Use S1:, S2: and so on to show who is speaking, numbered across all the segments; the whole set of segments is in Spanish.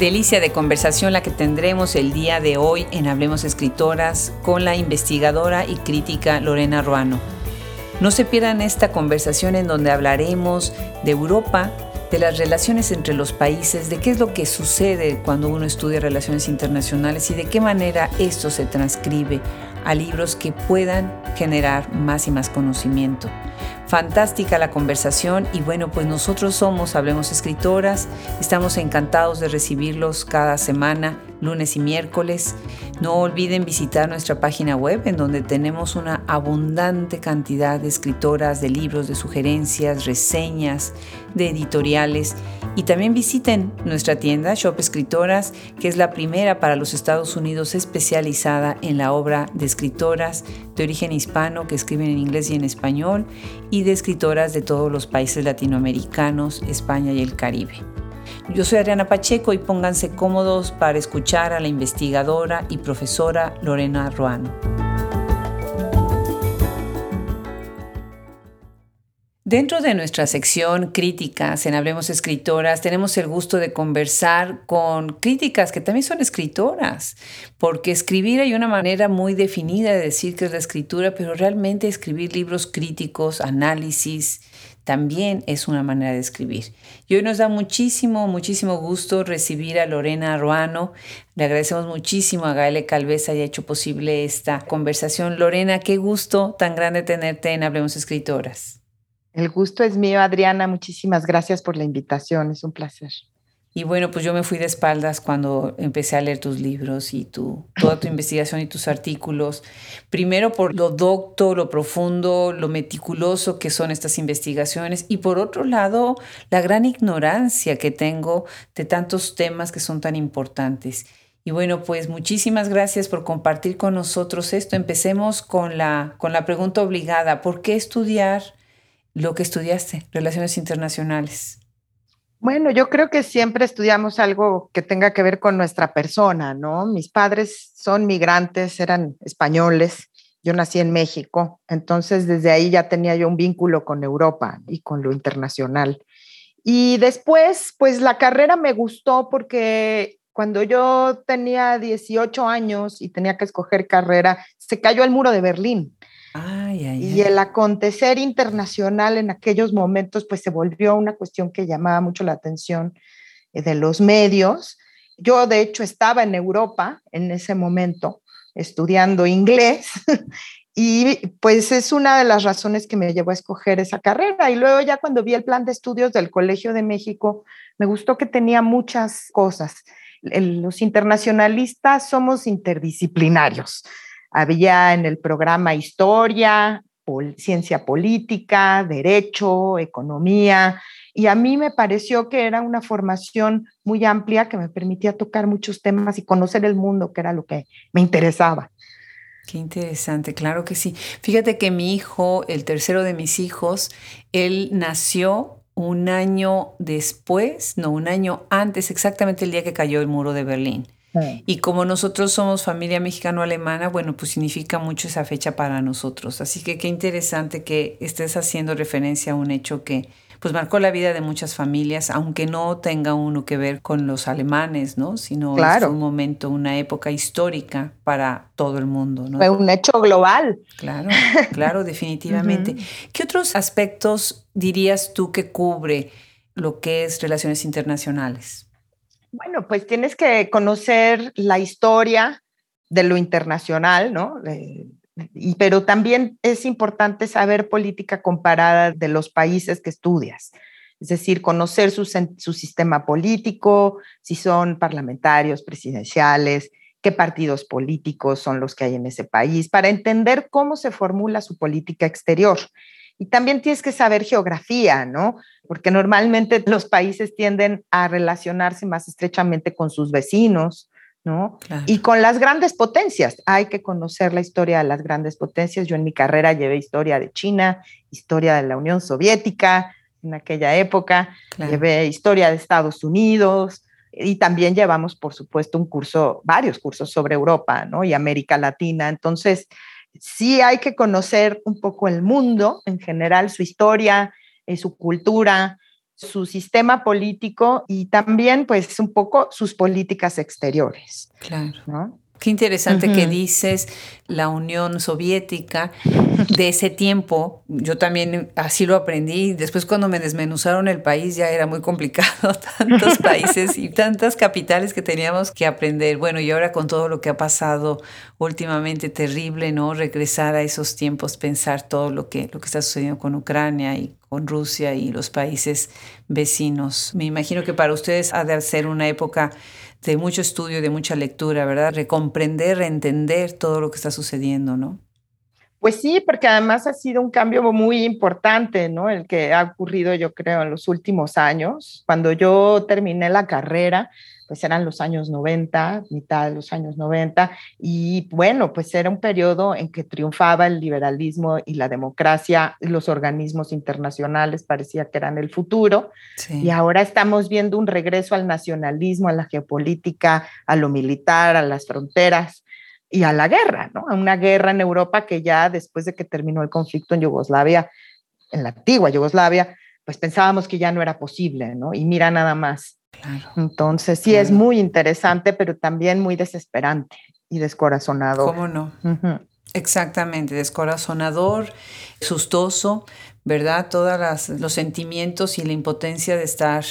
S1: Delicia de conversación la que tendremos el día de hoy en Hablemos Escritoras con la investigadora y crítica Lorena Ruano. No se pierdan esta conversación en donde hablaremos de Europa, de las relaciones entre los países, de qué es lo que sucede cuando uno estudia relaciones internacionales y de qué manera esto se transcribe a libros que puedan generar más y más conocimiento. Fantástica la conversación y bueno, pues nosotros somos Hablemos Escritoras, estamos encantados de recibirlos cada semana, lunes y miércoles. No olviden visitar nuestra página web en donde tenemos una abundante cantidad de escritoras, de libros, de sugerencias, reseñas, de editoriales. Y también visiten nuestra tienda Shop Escritoras, que es la primera para los Estados Unidos especializada en la obra de escritoras de origen hispano que escriben en inglés y en español. Y de escritoras de todos los países latinoamericanos, España y el Caribe. Yo soy Adriana Pacheco y pónganse cómodos para escuchar a la investigadora y profesora Lorena Ruano. Dentro de nuestra sección Críticas en Hablemos Escritoras, tenemos el gusto de conversar con críticas que también son escritoras, porque escribir hay una manera muy definida de decir que es la escritura, pero realmente escribir libros críticos, análisis, también es una manera de escribir. Y hoy nos da muchísimo, muchísimo gusto recibir a Lorena Ruano. Le agradecemos muchísimo a Gaele Calvez haya hecho posible esta conversación. Lorena, qué gusto tan grande tenerte en Hablemos Escritoras.
S2: El gusto es mío, Adriana. Muchísimas gracias por la invitación. Es un placer.
S1: Y bueno, pues yo me fui de espaldas cuando empecé a leer tus libros y tu, toda tu investigación y tus artículos. Primero por lo docto, lo profundo, lo meticuloso que son estas investigaciones. Y por otro lado, la gran ignorancia que tengo de tantos temas que son tan importantes. Y bueno, pues muchísimas gracias por compartir con nosotros esto. Empecemos con la, con la pregunta obligada. ¿Por qué estudiar lo que estudiaste, relaciones internacionales?
S2: Bueno, yo creo que siempre estudiamos algo que tenga que ver con nuestra persona, ¿no? Mis padres son migrantes, eran españoles, yo nací en México, entonces desde ahí ya tenía yo un vínculo con Europa y con lo internacional. Y después, pues la carrera me gustó porque cuando yo tenía 18 años y tenía que escoger carrera, se cayó el muro de Berlín. Y el acontecer internacional en aquellos momentos, pues se volvió una cuestión que llamaba mucho la atención eh, de los medios. Yo, de hecho, estaba en Europa en ese momento estudiando inglés y pues es una de las razones que me llevó a escoger esa carrera. Y luego ya cuando vi el plan de estudios del Colegio de México, me gustó que tenía muchas cosas. Los internacionalistas somos interdisciplinarios había en el programa historia, ciencia política, derecho, economía, y a mí me pareció que era una formación muy amplia que me permitía tocar muchos temas y conocer el mundo, que era lo que me interesaba.
S1: Qué interesante, claro que sí. Fíjate que mi hijo, el tercero de mis hijos, él nació un año después, no, un año antes, exactamente el día que cayó el muro de Berlín. Y como nosotros somos familia mexicano-alemana, bueno, pues significa mucho esa fecha para nosotros. Así que qué interesante que estés haciendo referencia a un hecho que pues marcó la vida de muchas familias, aunque no tenga uno que ver con los alemanes, ¿no? Sino es un momento, una época histórica para todo el mundo, ¿no?
S2: Fue un hecho global.
S1: Claro, claro, definitivamente. ¿Qué otros aspectos dirías tú que cubre lo que es relaciones internacionales?
S2: Bueno, pues tienes que conocer la historia de lo internacional, ¿no? y, pero también es importante saber política comparada de los países que estudias. Es decir, conocer su, su sistema político, si son parlamentarios, presidenciales, qué partidos políticos son los que hay en ese país, para entender cómo se formula su política exterior. Y también tienes que saber geografía, ¿no? Porque normalmente los países tienden a relacionarse más estrechamente con sus vecinos, ¿no? Y con las grandes potencias. Hay que conocer la historia de las grandes potencias. Yo en mi carrera llevé historia de China, historia de la Unión Soviética en aquella época, llevé historia de Estados Unidos y también llevamos, por supuesto, un curso, varios cursos sobre Europa, ¿no? Y América Latina. Entonces, sí hay que conocer un poco el mundo en general, su historia, eh, su cultura, su sistema político y también pues un poco sus políticas exteriores.
S1: Claro. ¿no? Qué interesante que dices la Unión Soviética de ese tiempo. Yo también así lo aprendí. Después cuando me desmenuzaron el país ya era muy complicado, tantos países y tantas capitales que teníamos que aprender. Bueno, y ahora con todo lo que ha pasado últimamente, terrible, ¿no? Regresar a esos tiempos, pensar todo lo que, lo que está sucediendo con Ucrania y con Rusia y los países vecinos. Me imagino que para ustedes ha de ser una época de mucho estudio, de mucha lectura, ¿verdad? Recomprender, reentender todo lo que está sucediendo, ¿no?
S2: Pues sí, porque además ha sido un cambio muy importante, ¿no? El que ha ocurrido, yo creo, en los últimos años. Cuando yo terminé la carrera, pues eran los años 90, mitad de los años 90, y bueno, pues era un periodo en que triunfaba el liberalismo y la democracia, y los organismos internacionales parecía que eran el futuro, y ahora estamos viendo un regreso al nacionalismo, a la geopolítica, a lo militar, a las fronteras y a la guerra, ¿no? A una guerra en Europa que ya después de que terminó el conflicto en Yugoslavia, en la antigua Yugoslavia, pues pensábamos que ya no era posible, ¿no? Y mira nada más entonces, sí es muy interesante, pero también muy desesperante y descorazonador.
S1: ¿Cómo no? Exactamente, descorazonador, sustoso, ¿verdad? Todos los sentimientos y la impotencia de estar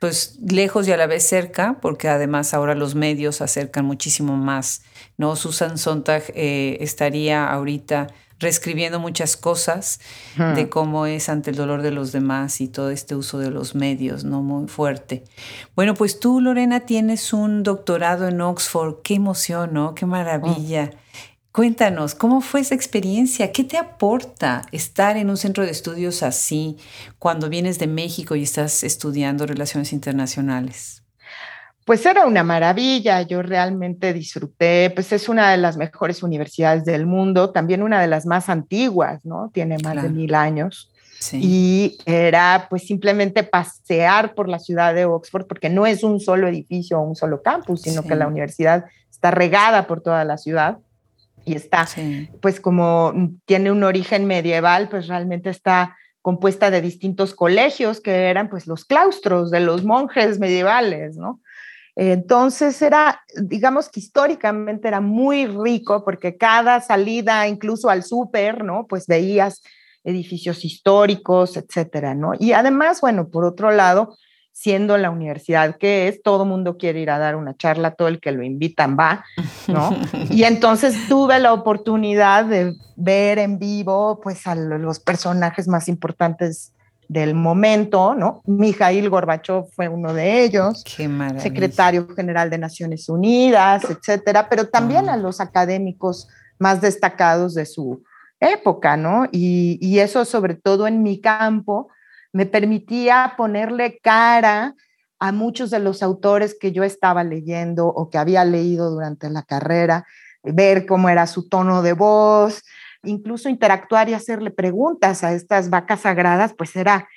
S1: pues lejos y a la vez cerca, porque además ahora los medios acercan muchísimo más, ¿no? Susan Sontag eh, estaría ahorita reescribiendo muchas cosas de cómo es ante el dolor de los demás y todo este uso de los medios, ¿no? Muy fuerte. Bueno, pues tú, Lorena, tienes un doctorado en Oxford. Qué emoción, ¿no? Qué maravilla. Cuéntanos, ¿cómo fue esa experiencia? ¿Qué te aporta estar en un centro de estudios así cuando vienes de México y estás estudiando relaciones internacionales?
S2: Pues era una maravilla, yo realmente disfruté, pues es una de las mejores universidades del mundo, también una de las más antiguas, ¿no? Tiene más de mil años. Y era pues simplemente pasear por la ciudad de Oxford, porque no es un solo edificio o un solo campus, sino que la universidad está regada por toda la ciudad y está, pues como tiene un origen medieval, pues realmente está compuesta de distintos colegios que eran pues los claustros de los monjes medievales, ¿no? Entonces era, digamos que históricamente era muy rico porque cada salida, incluso al súper, ¿no? Pues veías edificios históricos, etcétera, ¿no? Y además, bueno, por otro lado, siendo la universidad que es, todo mundo quiere ir a dar una charla, todo el que lo invitan va, ¿no? Y entonces tuve la oportunidad de ver en vivo, pues, a los personajes más importantes del momento, ¿no? Mikhail Gorbachev fue uno de ellos, secretario general de Naciones Unidas, etcétera, pero también a los académicos más destacados de su época, ¿no? Y, y, eso, sobre todo en mi campo, me permitía ponerle cara a muchos de los autores que yo estaba leyendo o que había leído durante la carrera, ver cómo era su tono de voz, incluso interactuar y hacerle preguntas a estas vacas sagradas, pues era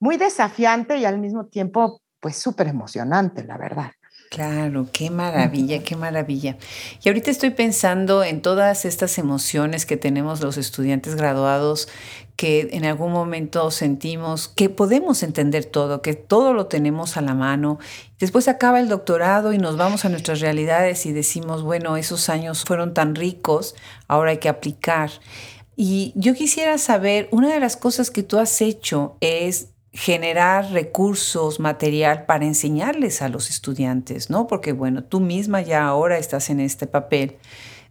S2: muy desafiante y al mismo tiempo, pues súper emocionante, la verdad.
S1: Claro, qué maravilla, qué maravilla. Y ahorita estoy pensando en todas estas emociones que tenemos los estudiantes graduados, que en algún momento sentimos que podemos entender todo, que todo lo tenemos a la mano. Después acaba el doctorado y nos vamos a nuestras realidades y decimos, bueno, esos años fueron tan ricos, ahora hay que aplicar. Y yo quisiera saber, una de las cosas que tú has hecho es generar recursos, material para enseñarles a los estudiantes, ¿no? Porque bueno, tú misma ya ahora estás en este papel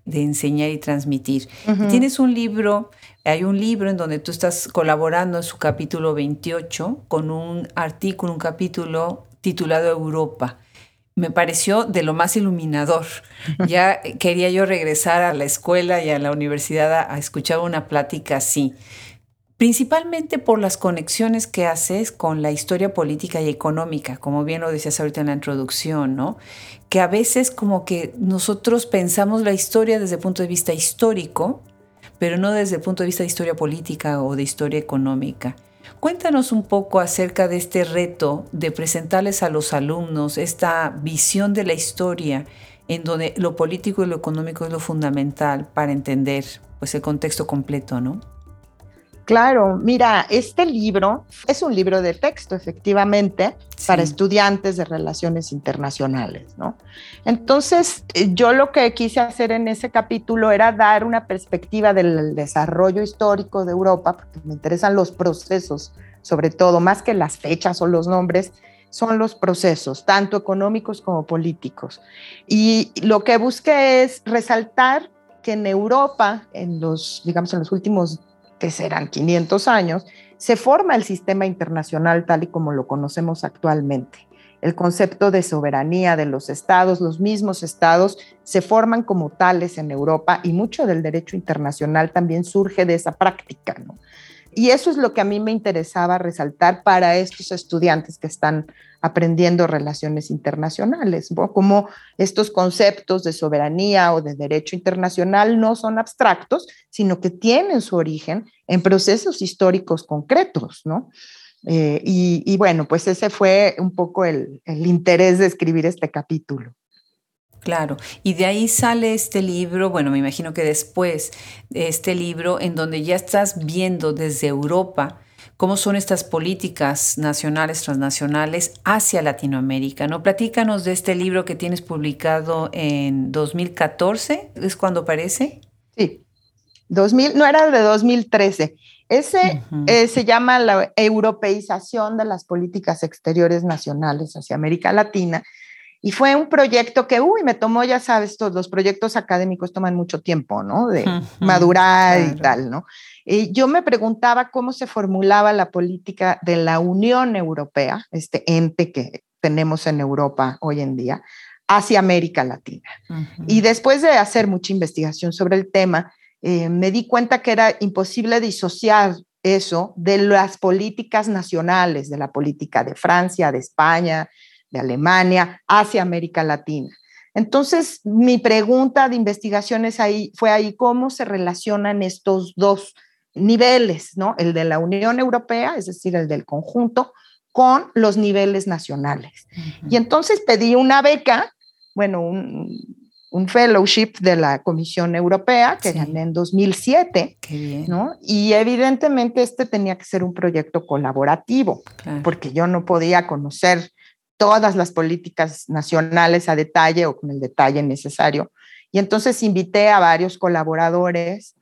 S1: de enseñar y transmitir. tienes un libro, hay un libro en donde tú estás colaborando en su capítulo 28 con un artículo, un capítulo titulado Europa. Me pareció de lo más iluminador. Ya quería yo regresar a la escuela y a la universidad a, a escuchar una plática así principalmente por las conexiones que haces con la historia política y económica, como bien lo decías ahorita en la introducción, ¿no? Que a veces como que nosotros pensamos la historia desde el punto de vista histórico, pero no desde el punto de vista de historia política o de historia económica. Cuéntanos un poco acerca de este reto de presentarles a los alumnos esta visión de la historia en donde lo político y lo económico es lo fundamental para entender pues el contexto completo, ¿no?
S2: Claro, mira, este libro es un libro de texto, efectivamente, para estudiantes de relaciones internacionales, ¿no? Entonces, eh, yo lo que quise hacer en ese capítulo era dar una perspectiva del desarrollo histórico de Europa, porque me interesan los procesos, sobre todo, más que las fechas o los nombres, son los procesos, tanto económicos como políticos. Y lo que busqué es resaltar que en Europa, en los, digamos, en los últimos, que serán 500 años, se forma el sistema internacional tal y como lo conocemos actualmente. El concepto de soberanía de los estados, los mismos estados, se forman como tales en Europa y mucho del derecho internacional también surge de esa práctica. Y eso es lo que a mí me interesaba resaltar para estos estudiantes que están aprendiendo relaciones internacionales, como estos conceptos de soberanía o de derecho internacional no son abstractos, sino que tienen su origen en procesos históricos concretos, ¿no? Eh, y, bueno, pues ese fue un poco el interés de escribir este capítulo.
S1: Claro, y de ahí sale este libro, bueno, me imagino que después de este libro en donde ya estás viendo desde Europa cómo son estas políticas nacionales, transnacionales hacia Latinoamérica, ¿no? Platícanos de este libro que tienes publicado en 2014, ¿es cuando aparece?
S2: Sí, 2000, no era de 2013. Ese eh, se llama la europeización de las políticas exteriores nacionales hacia América Latina y fue un proyecto que, uy, me tomó, ya sabes, todos los proyectos académicos toman mucho tiempo, ¿no? De madurar y tal, ¿no? Y yo me preguntaba cómo se formulaba la política de la Unión Europea, este ente que tenemos en Europa hoy en día, hacia América Latina. Y después de hacer mucha investigación sobre el tema, eh, me di cuenta que era imposible disociar eso de las políticas nacionales, de la política de Francia, de España, de Alemania hacia América Latina. Entonces, mi pregunta de investigación ahí, fue ahí cómo se relacionan estos dos niveles, ¿no? El de la Unión Europea, es decir, el del conjunto, con los niveles nacionales. Y entonces pedí una beca, bueno, un, fellowship de la Comisión Europea que gané en 2007, ¿no? Y evidentemente este tenía que ser un proyecto colaborativo, porque yo no podía conocer todas las políticas nacionales a detalle o con el detalle necesario. Y entonces invité a varios colaboradores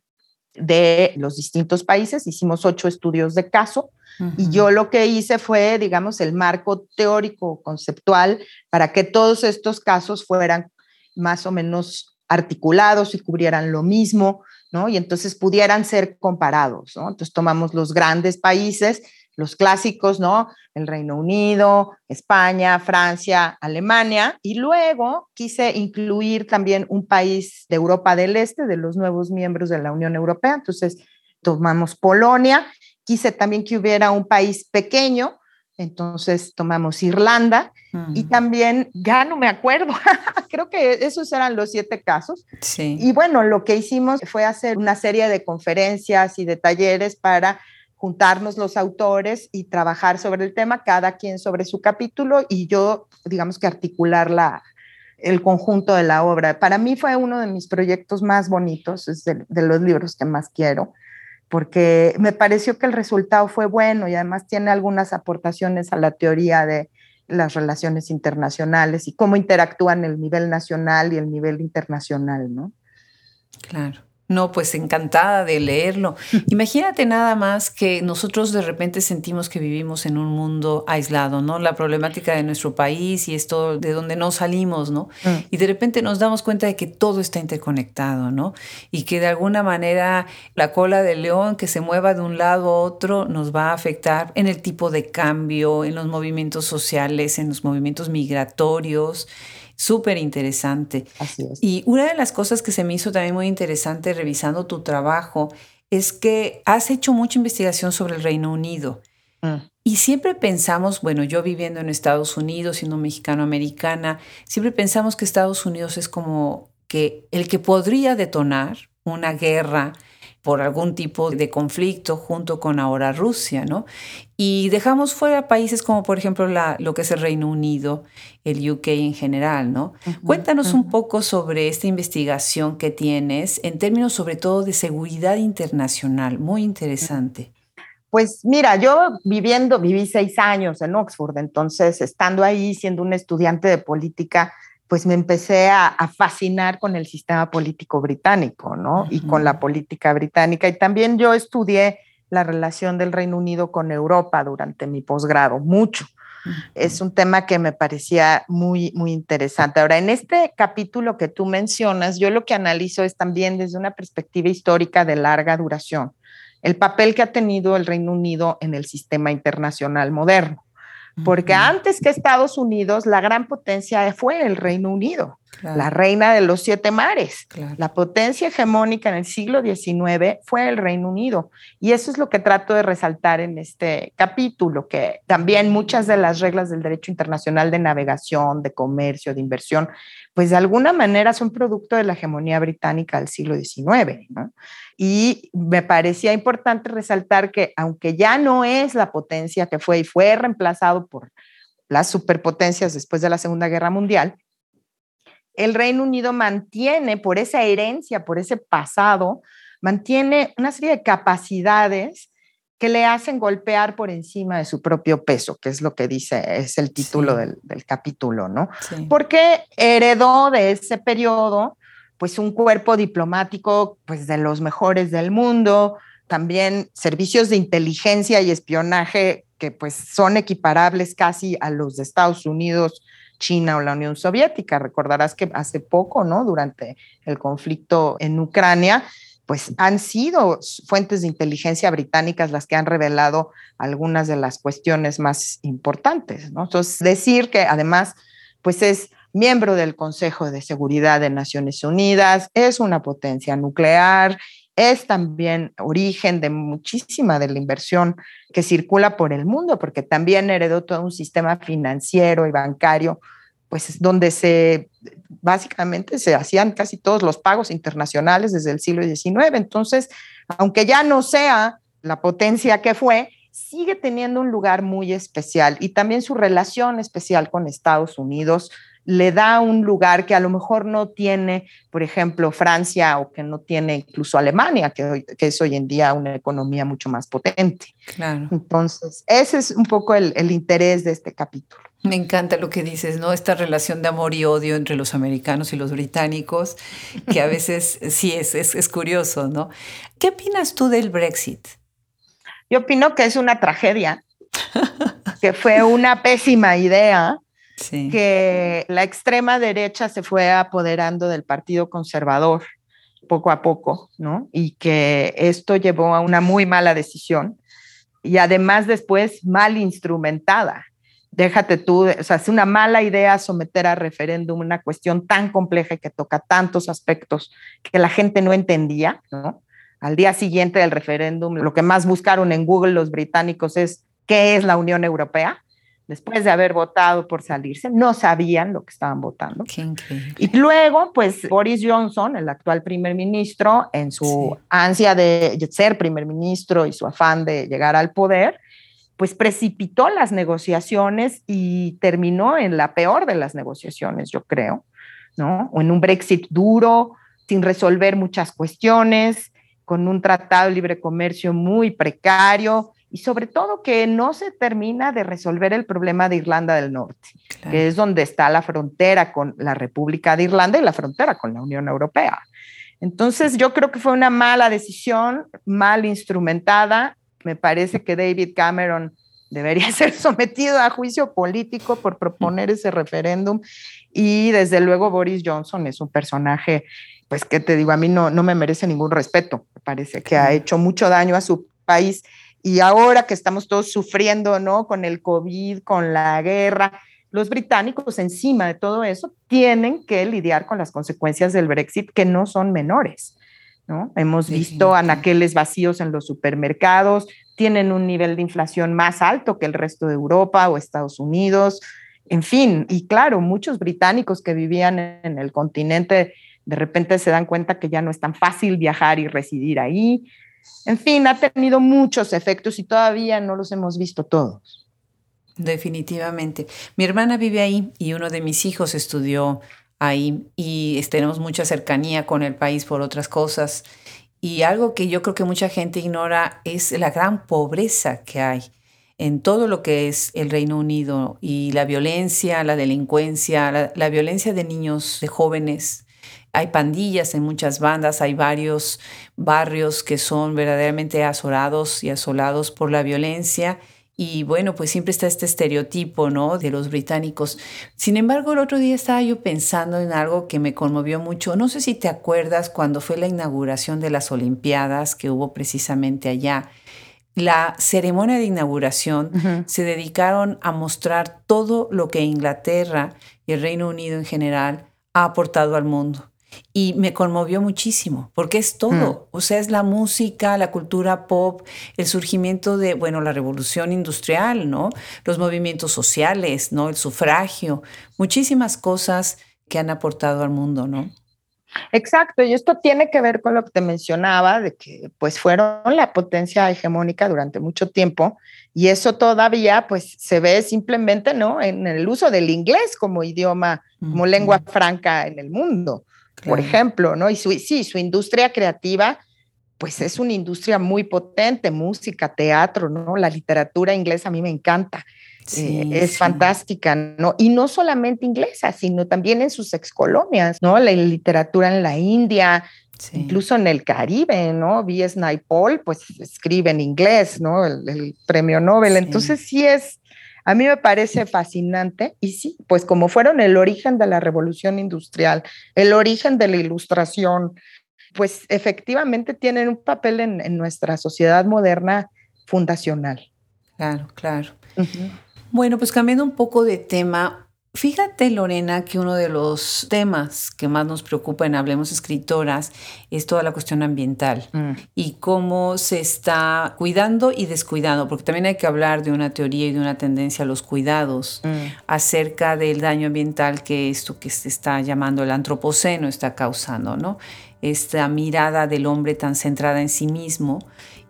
S2: de los distintos países, hicimos ocho estudios de caso y yo lo que hice fue, digamos, el marco teórico conceptual para que todos estos casos fueran más o menos articulados y cubrieran lo mismo, ¿no? Y entonces pudieran ser comparados, ¿no? Entonces tomamos los grandes países los clásicos, ¿no? El Reino Unido, España, Francia, Alemania, y luego quise incluir también un país de Europa del Este, de los nuevos miembros de la Unión Europea, entonces tomamos Polonia, quise también que hubiera un país pequeño, entonces tomamos Irlanda y también, ya no me acuerdo, creo que esos eran los siete casos. Sí. Y bueno, lo que hicimos fue hacer una serie de conferencias y de talleres para juntarnos los autores y trabajar sobre el tema, cada quien sobre su capítulo y yo, digamos que articular la, el conjunto de la obra. Para mí fue uno de mis proyectos más bonitos, es de, de, los libros que más quiero, porque me pareció que el resultado fue bueno y además tiene algunas aportaciones a la teoría de las relaciones internacionales y cómo interactúan el nivel nacional y el nivel internacional, ¿no?
S1: Claro. No, pues encantada de leerlo. Imagínate nada más que nosotros de repente sentimos que vivimos en un mundo aislado, ¿no? La problemática de nuestro país y esto de donde no salimos, ¿no? Mm. Y de repente nos damos cuenta de que todo está interconectado, ¿no? Y que de alguna manera la cola del león que se mueva de un lado a otro nos va a afectar en el tipo de cambio, en los movimientos sociales, en los movimientos migratorios Súper interesante.
S2: Así es.
S1: Y una de las cosas que se me hizo también muy interesante revisando tu trabajo es que has hecho mucha investigación sobre el Reino Unido. Mm. Y siempre pensamos, bueno, yo viviendo en Estados Unidos, siendo mexicano-americana, siempre pensamos que Estados Unidos es como que el que podría detonar una guerra por algún tipo de conflicto junto con ahora Rusia, ¿no? Y dejamos fuera países como por ejemplo la, lo que es el Reino Unido, el UK en general, ¿no? Cuéntanos un poco sobre esta investigación que tienes en términos sobre todo de seguridad internacional, muy interesante.
S2: Pues mira, yo viviendo, viví seis años en Oxford, entonces estando ahí siendo un estudiante de política, pues me empecé a, fascinar con el sistema político británico, ¿no? Y con la política británica. Y también yo estudié la relación del Reino Unido con Europa durante mi posgrado, mucho. Es un tema que me parecía muy, muy interesante. Ahora, en este capítulo que tú mencionas, yo lo que analizo es también desde una perspectiva histórica de larga duración, el papel que ha tenido el Reino Unido en el sistema internacional moderno porque antes que Estados Unidos, la gran potencia fue el Reino Unido, la reina de los siete mares. La potencia hegemónica en el siglo XIX fue el Reino Unido. Y eso es lo que trato de resaltar en este capítulo, que también muchas de las reglas del derecho internacional de navegación, de comercio, de inversión, pues de alguna manera son producto de la hegemonía británica del siglo XIX. Y me parecía importante resaltar que aunque ya no es la potencia que fue y fue reemplazado por las superpotencias después de la Segunda Guerra Mundial, el Reino Unido mantiene por esa herencia, por ese pasado, mantiene una serie de capacidades que le hacen golpear por encima de su propio peso, que es lo que dice, es el título del, capítulo, ¿no? Porque heredó de ese periodo, pues un cuerpo diplomático, pues de los mejores del mundo, también servicios de inteligencia y espionaje que pues son equiparables casi a los de Estados Unidos, China o la Unión Soviética. Recordarás que hace poco, ¿no? Durante el conflicto en Ucrania, pues han sido fuentes de inteligencia británicas las que han revelado algunas de las cuestiones más importantes, ¿no? Entonces, decir que además, pues es miembro del Consejo de Seguridad de Naciones Unidas, es una potencia nuclear, es también origen de muchísima de la inversión que circula por el mundo, porque también heredó todo un sistema financiero y bancario pues donde se básicamente se hacían casi todos los pagos internacionales desde el siglo XIX. Entonces, aunque ya no sea la potencia que fue, sigue teniendo un lugar muy especial y también su relación especial con Estados Unidos le da un lugar que a lo mejor no tiene, por ejemplo, Francia o que no tiene incluso Alemania, que, que es hoy en día una economía mucho más potente. Claro. Entonces, ese es un poco el, el interés de este capítulo.
S1: Me encanta lo que dices, ¿no? Esta relación de amor y odio entre los americanos y los británicos, que a veces sí es, es, es curioso, ¿no? ¿Qué opinas tú del Brexit?
S2: Yo opino que es una tragedia, que fue una pésima idea, que la extrema derecha se fue apoderando del Partido Conservador poco a poco, ¿no? Y que esto llevó a una muy mala decisión y además después mal instrumentada déjate tú, o sea, es una mala idea someter a referéndum una cuestión tan compleja que toca tantos aspectos que la gente no entendía, ¿no? Al día siguiente del referéndum, lo que más buscaron en Google los británicos es qué es la Unión Europea. Después de haber votado por salirse, no sabían lo que estaban votando. y luego, pues Boris Johnson, el actual primer ministro, en su ansia de ser primer ministro y su afán de llegar al poder, pues precipitó las negociaciones y terminó en la peor de las negociaciones, yo creo, ¿no? O en un Brexit duro, sin resolver muchas cuestiones, con un tratado de libre comercio muy precario y sobre todo que no se termina de resolver el problema de Irlanda del Norte, que es donde está la frontera con la República de Irlanda y la frontera con la Unión Europea. Entonces yo creo que fue una mala decisión, mal instrumentada. Me parece que David Cameron debería ser sometido a juicio político por proponer ese referéndum. Y desde luego Boris Johnson es un personaje, pues que te digo, a mí no, no me merece ningún respeto, me parece que ha hecho mucho daño a su país y ahora que estamos todos sufriendo, ¿no? Con el COVID, con la guerra, los británicos encima de todo eso tienen que lidiar con las consecuencias del Brexit que no son menores. Hemos visto anaqueles vacíos en los supermercados, tienen un nivel de inflación más alto que el resto de Europa o Estados Unidos, en fin, y claro, muchos británicos que vivían en el continente de repente se dan cuenta que ya no es tan fácil viajar y residir ahí. En fin, ha tenido muchos efectos y todavía no los hemos visto todos.
S1: Definitivamente. Mi hermana vive ahí y uno de mis hijos estudió ahí y tenemos mucha cercanía con el país por otras cosas. Y algo que yo creo que mucha gente ignora es la gran pobreza que hay en todo lo que es el Reino Unido y la violencia, la delincuencia, la, violencia de niños, de jóvenes. Hay pandillas en muchas bandas, hay varios barrios que son verdaderamente azorados y asolados por la violencia. Y bueno, pues siempre está este estereotipo, ¿no? De los británicos. Sin embargo, el otro día estaba yo pensando en algo que me conmovió mucho. No sé si te acuerdas cuando fue la inauguración de las Olimpiadas que hubo precisamente allá la ceremonia de inauguración se dedicaron a mostrar todo lo que Inglaterra y el Reino Unido en general ha aportado al mundo. Y me conmovió muchísimo, porque es todo. Mm. O sea, es la música, la cultura pop, el surgimiento de, bueno, la revolución industrial, ¿no? Los movimientos sociales, ¿no? El sufragio, muchísimas cosas que han aportado al mundo, ¿no?
S2: Exacto, y esto tiene que ver con lo que te mencionaba, de que pues fueron la potencia hegemónica durante mucho tiempo y eso todavía pues se ve simplemente, ¿no? En el uso del inglés como idioma, como lengua franca en el mundo, por ejemplo, ¿no? Y sí, su industria creativa pues es una industria muy potente, música, teatro, ¿no? La literatura inglesa a mí me encanta. Eh, es fantástica, ¿no? Y no solamente inglesa, sino también en sus excolonias, ¿no? La literatura en la India, incluso en el Caribe, ¿no? V.S. Naipaul, pues escribe en inglés, ¿no? El, premio Nobel. Entonces sí es, a mí me parece fascinante y sí, pues como fueron el origen de la revolución industrial, el origen de la ilustración, pues efectivamente tienen un papel en, nuestra sociedad moderna fundacional.
S1: Claro, claro. Bueno, pues cambiando un poco de tema, Fíjate, Lorena, que uno de los temas que más nos preocupa en Hablemos Escritoras es toda la cuestión ambiental mm. y cómo se está cuidando y descuidando, porque también hay que hablar de una teoría y de una tendencia a los cuidados mm. acerca del daño ambiental que esto que se está llamando el antropoceno está causando, ¿no? Esta mirada del hombre tan centrada en sí mismo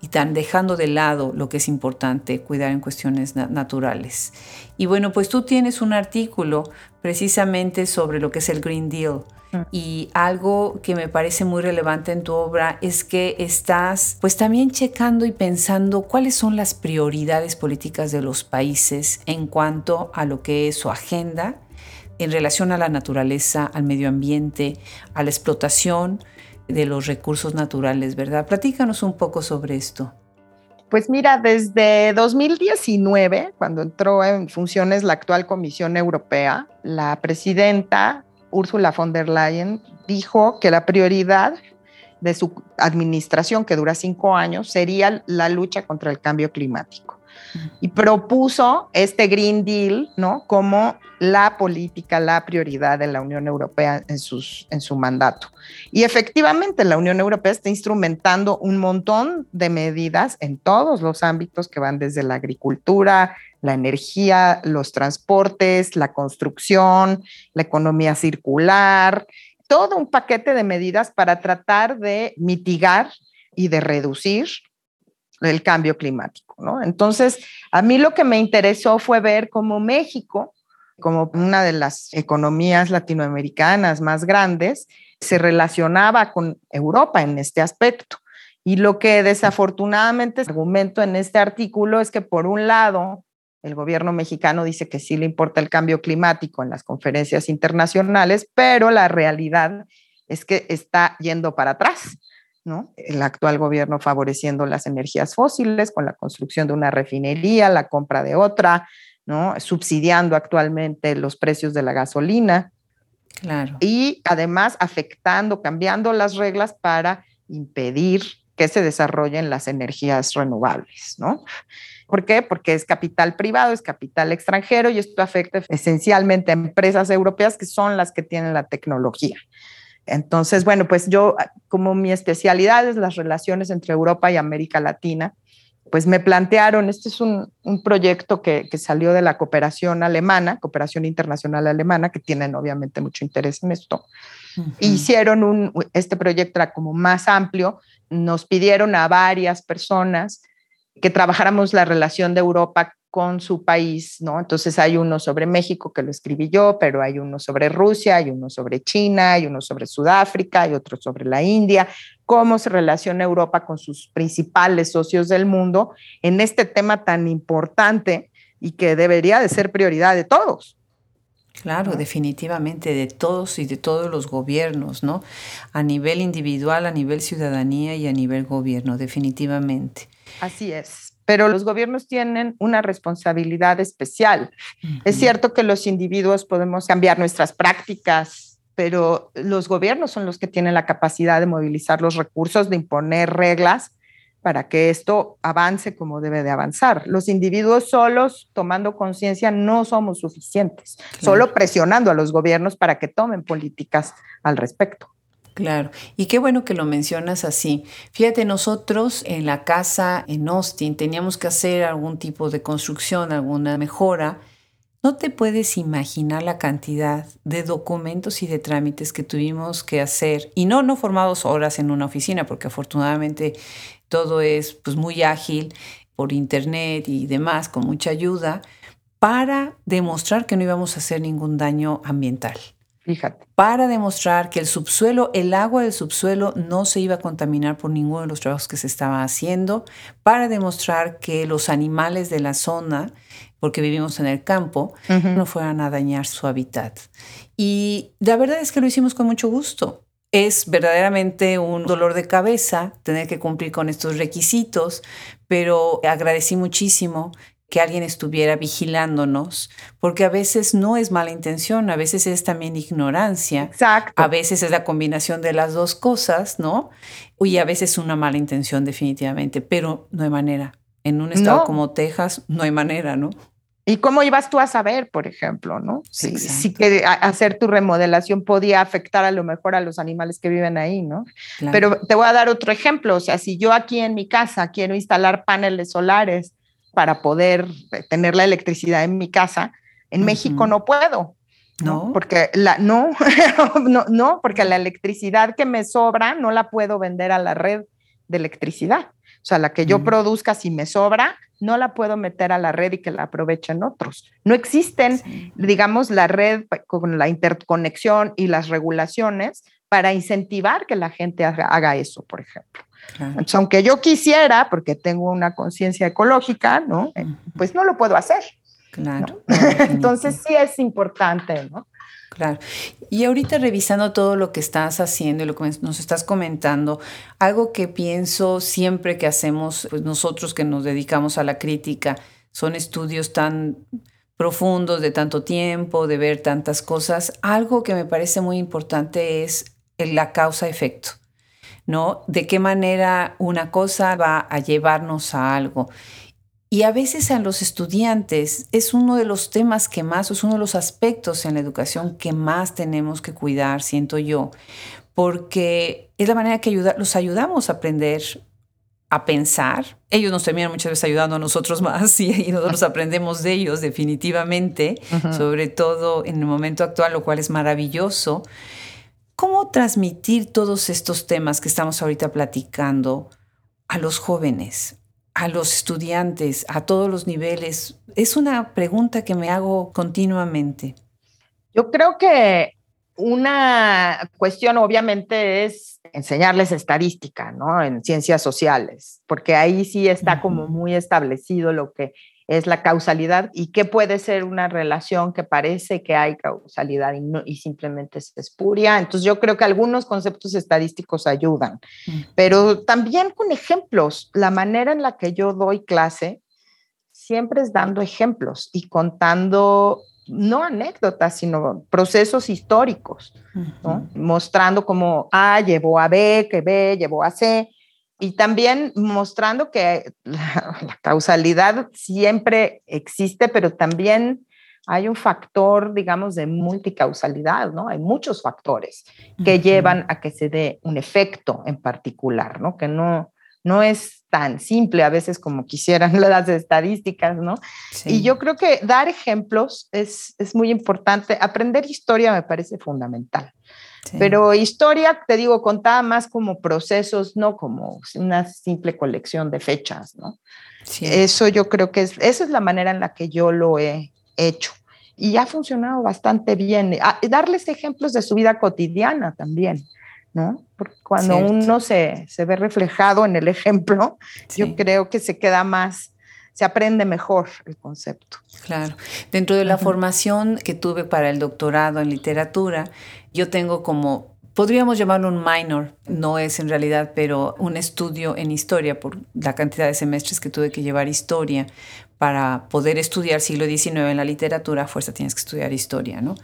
S1: y tan dejando de lado lo que es importante, cuidar en cuestiones naturales. Y bueno, pues tú tienes un artículo precisamente sobre lo que es el Green Deal. Mm. Y algo que me parece muy relevante en tu obra es que estás pues también checando y pensando cuáles son las prioridades políticas de los países en cuanto a lo que es su agenda en relación a la naturaleza, al medio ambiente, a la explotación de los recursos naturales, ¿verdad? Platícanos un poco sobre esto.
S2: Pues mira, desde 2019, cuando entró en funciones la actual Comisión Europea, la presidenta Ursula von der Leyen dijo que la prioridad de su administración, que dura cinco años, sería la lucha contra el cambio climático y propuso este Green Deal, ¿no? Como la política, la prioridad de la Unión Europea en, sus, en su mandato. Y efectivamente, la Unión Europea está instrumentando un montón de medidas en todos los ámbitos que van desde la agricultura, la energía, los transportes, la construcción, la economía circular, todo un paquete de medidas para tratar de mitigar y de reducir el cambio climático, Entonces, a mí lo que me interesó fue ver cómo México, como una de las economías latinoamericanas más grandes, se relacionaba con Europa en este aspecto. Y lo que desafortunadamente argumento en este artículo es que por un lado, el gobierno mexicano dice que sí le importa el cambio climático en las conferencias internacionales, pero la realidad es que está yendo para atrás. El actual gobierno favoreciendo las energías fósiles con la construcción de una refinería, la compra de otra, ¿no? Subsidiando actualmente los precios de la gasolina.
S1: Claro.
S2: Y además afectando, cambiando las reglas para impedir que se desarrollen las energías renovables, ¿no? ¿Por qué? Porque es capital privado, es capital extranjero y esto afecta esencialmente a empresas europeas que son las que tienen la tecnología. Entonces, bueno, pues yo, como mi especialidad es las relaciones entre Europa y América Latina, pues me plantearon, este es un, proyecto que, salió de la cooperación alemana, cooperación internacional alemana, que tienen obviamente mucho interés en esto. Hicieron un, este proyecto era como más amplio, nos pidieron a varias personas que trabajáramos la relación de Europa con su país, ¿no? Entonces hay uno sobre México que lo escribí yo, pero hay uno sobre Rusia, hay uno sobre China, hay uno sobre Sudáfrica, hay otro sobre la India, cómo se relaciona Europa con sus principales socios del mundo en este tema tan importante y que debería de ser prioridad de todos.
S1: Claro, definitivamente, de todos y de todos los gobiernos, ¿no? A nivel individual, a nivel ciudadanía y a nivel gobierno, definitivamente.
S2: Así es pero los gobiernos tienen una responsabilidad especial. Es cierto que los individuos podemos cambiar nuestras prácticas, pero los gobiernos son los que tienen la capacidad de movilizar los recursos, de imponer reglas para que esto avance como debe de avanzar. Los individuos solos, tomando conciencia, no somos suficientes, solo presionando a los gobiernos para que tomen políticas al respecto.
S1: Claro, y qué bueno que lo mencionas así. Fíjate, nosotros en la casa en Austin teníamos que hacer algún tipo de construcción, alguna mejora. No te puedes imaginar la cantidad de documentos y de trámites que tuvimos que hacer, y no, no formados horas en una oficina, porque afortunadamente todo es pues, muy ágil por internet y demás, con mucha ayuda, para demostrar que no íbamos a hacer ningún daño ambiental. Para demostrar que el subsuelo, el agua del subsuelo no se iba a contaminar por ninguno de los trabajos que se estaba haciendo, para demostrar que los animales de la zona, porque vivimos en el campo, no fueran a dañar su hábitat. Y la verdad es que lo hicimos con mucho gusto. Es verdaderamente un dolor de cabeza tener que cumplir con estos requisitos, pero agradecí muchísimo que alguien estuviera vigilándonos, porque a veces no es mala intención, a veces es también ignorancia.
S2: Exacto.
S1: A veces es la combinación de las dos cosas, ¿no? Y a veces una mala intención definitivamente, pero no hay manera. En un estado como Texas no hay manera, ¿no?
S2: ¿Y cómo ibas tú a saber, por ejemplo, no? Si, si que hacer tu remodelación podía afectar a lo mejor a los animales que viven ahí, ¿no? Pero te voy a dar otro ejemplo, o sea, si yo aquí en mi casa quiero instalar paneles solares para poder tener la electricidad en mi casa. En México no puedo. No. Porque la, no, no, no, porque la electricidad que me sobra no la puedo vender a la red de electricidad. O sea, la que yo produzca, si me sobra, no la puedo meter a la red y que la aprovechen otros. No existen, digamos, la red con la interconexión y las regulaciones para incentivar que la gente haga eso, por ejemplo aunque yo quisiera, porque tengo una conciencia ecológica, ¿no? Eh, pues no lo puedo hacer. Claro. Entonces sí es importante, ¿no?
S1: Claro. Y ahorita revisando todo lo que estás haciendo y lo que nos estás comentando, algo que pienso siempre que hacemos, pues nosotros que nos dedicamos a la crítica, son estudios tan profundos de tanto tiempo, de ver tantas cosas, algo que me parece muy importante es la causa-efecto. ¿No? De qué manera una cosa va a llevarnos a algo. Y a veces a los estudiantes es uno de los temas que más, es uno de los aspectos en la educación que más tenemos que cuidar, siento yo, porque es la manera que los ayudamos a aprender a pensar. Ellos nos terminan muchas veces ayudando a nosotros más y, nosotros aprendemos de ellos definitivamente, sobre todo en el momento actual, lo cual es maravilloso. ¿Cómo transmitir todos estos temas que estamos ahorita platicando a los jóvenes, a los estudiantes, a todos los niveles? Es una pregunta que me hago continuamente.
S2: Yo creo que una cuestión obviamente es enseñarles estadística, ¿no? En ciencias sociales, porque ahí sí está como muy establecido lo que es la causalidad y qué puede ser una relación que parece que hay causalidad y, no, y simplemente es espuria. Entonces yo creo que algunos conceptos estadísticos ayudan, pero también con ejemplos. La manera en la que yo doy clase siempre es dando ejemplos y contando no anécdotas, sino procesos históricos, mostrando cómo A llevó a B, que B llevó a C, y también mostrando que la, causalidad siempre existe, pero también hay un factor, digamos, de multicausalidad, ¿no? Hay muchos factores que llevan a que se dé un efecto en particular, ¿no? Que no, no es tan simple a veces como quisieran las estadísticas, ¿no? Y yo creo que dar ejemplos es, es muy importante. Aprender historia me parece fundamental. Pero historia, te digo, contada más como procesos, no como una simple colección de fechas, ¿no? Eso yo creo que es, esa es la manera en la que yo lo he hecho. Y ha funcionado bastante bien. Ah, darles ejemplos de su vida cotidiana también, ¿no? Porque cuando uno se, se, ve reflejado en el ejemplo, yo creo que se queda más, se aprende mejor el concepto.
S1: Claro. Dentro de la formación que tuve para el doctorado en literatura, yo tengo como, podríamos llamarlo un minor, no es en realidad, pero un estudio en historia por la cantidad de semestres que tuve que llevar historia para poder estudiar siglo XIX en la literatura, a fuerza tienes que estudiar historia, ¿no?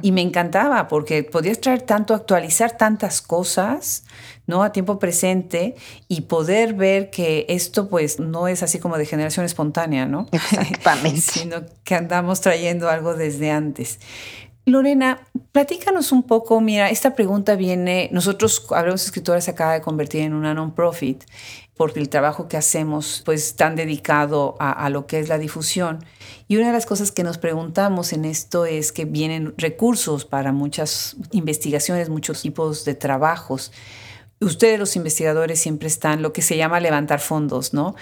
S1: Y me encantaba porque podías traer tanto, actualizar tantas cosas, ¿no? A tiempo presente y poder ver que esto pues no es así como de generación espontánea, ¿no?
S2: Exactamente.
S1: sino que andamos trayendo algo desde antes. Lorena, platícanos un poco, mira, esta pregunta viene, nosotros, Hablamos Escritoras, se acaba de convertir en una non-profit porque el trabajo que hacemos pues tan dedicado a, a, lo que es la difusión. Y una de las cosas que nos preguntamos en esto es que vienen recursos para muchas investigaciones, muchos tipos de trabajos. Ustedes los investigadores siempre están lo que se llama levantar fondos, ¿no?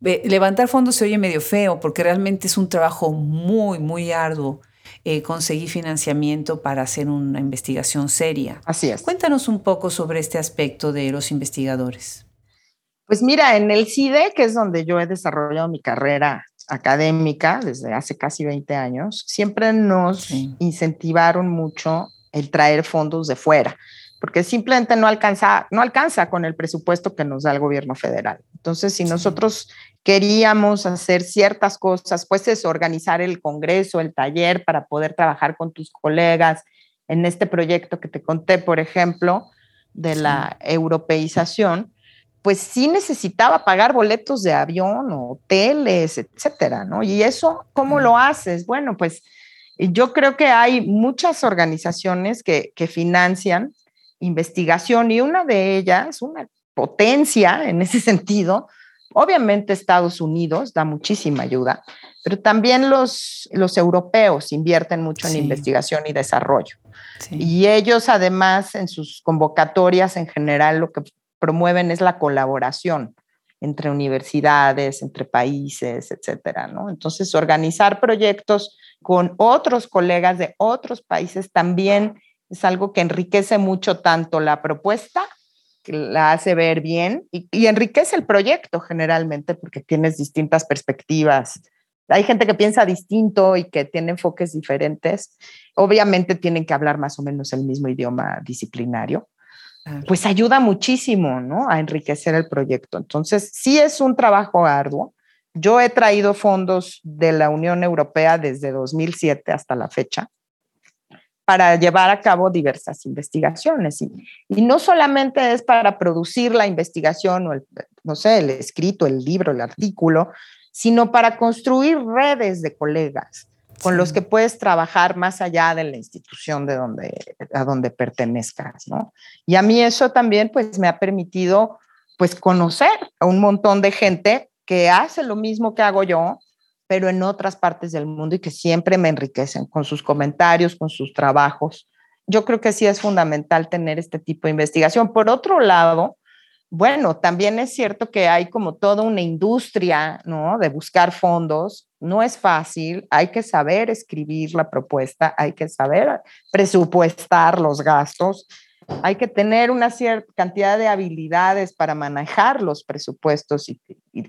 S1: levantar fondos se oye medio feo porque realmente es un trabajo muy, muy arduo eh, conseguir financiamiento para hacer una investigación seria.
S2: Así es.
S1: Cuéntanos un poco sobre este aspecto de los investigadores.
S2: Pues mira, en el CIDE, que es donde yo he desarrollado mi carrera académica desde hace casi 20 años, siempre nos incentivaron mucho el traer fondos de fuera, porque simplemente no alcanza, no alcanza con el presupuesto que nos da el gobierno federal. Entonces, si nosotros queríamos hacer ciertas cosas, pues es organizar el congreso, el taller para poder trabajar con tus colegas en este proyecto que te conté, por ejemplo, de la europeización, pues sí necesitaba pagar boletos de avión, hoteles, etcétera, ¿no? Y eso, ¿cómo lo haces? Bueno, pues yo creo que hay muchas organizaciones que, que financian investigación y una de ellas, una potencia en ese sentido, Obviamente Estados Unidos da muchísima ayuda, pero también los, los europeos invierten mucho en investigación y desarrollo. Y ellos además en sus convocatorias en general lo que promueven es la colaboración entre universidades, entre países, etcétera, ¿no? Entonces, organizar proyectos con otros colegas de otros países también es algo que enriquece mucho tanto la propuesta que la hace ver bien y, enriquece el proyecto generalmente porque tienes distintas perspectivas. Hay gente que piensa distinto y que tiene enfoques diferentes. Obviamente tienen que hablar más o menos el mismo idioma disciplinario. Pues ayuda muchísimo, ¿no? A enriquecer el proyecto. Entonces, sí es un trabajo arduo. Yo he traído fondos de la Unión Europea desde 2007 hasta la fecha para llevar a cabo diversas investigaciones. Y, y, no solamente es para producir la investigación o el, no sé, el escrito, el libro, el artículo, sino para construir redes de colegas con los que puedes trabajar más allá de la institución de donde, a donde pertenezcas, ¿no? Y a mí eso también pues me ha permitido pues conocer a un montón de gente que hace lo mismo que hago yo, pero en otras partes del mundo y que siempre me enriquecen con sus comentarios, con sus trabajos. Yo creo que sí es fundamental tener este tipo de investigación. Por otro lado, bueno, también es cierto que hay como toda una industria, ¿no? De buscar fondos. No es fácil, hay que saber escribir la propuesta, hay que saber presupuestar los gastos hay que tener una cierta cantidad de habilidades para manejar los presupuestos y,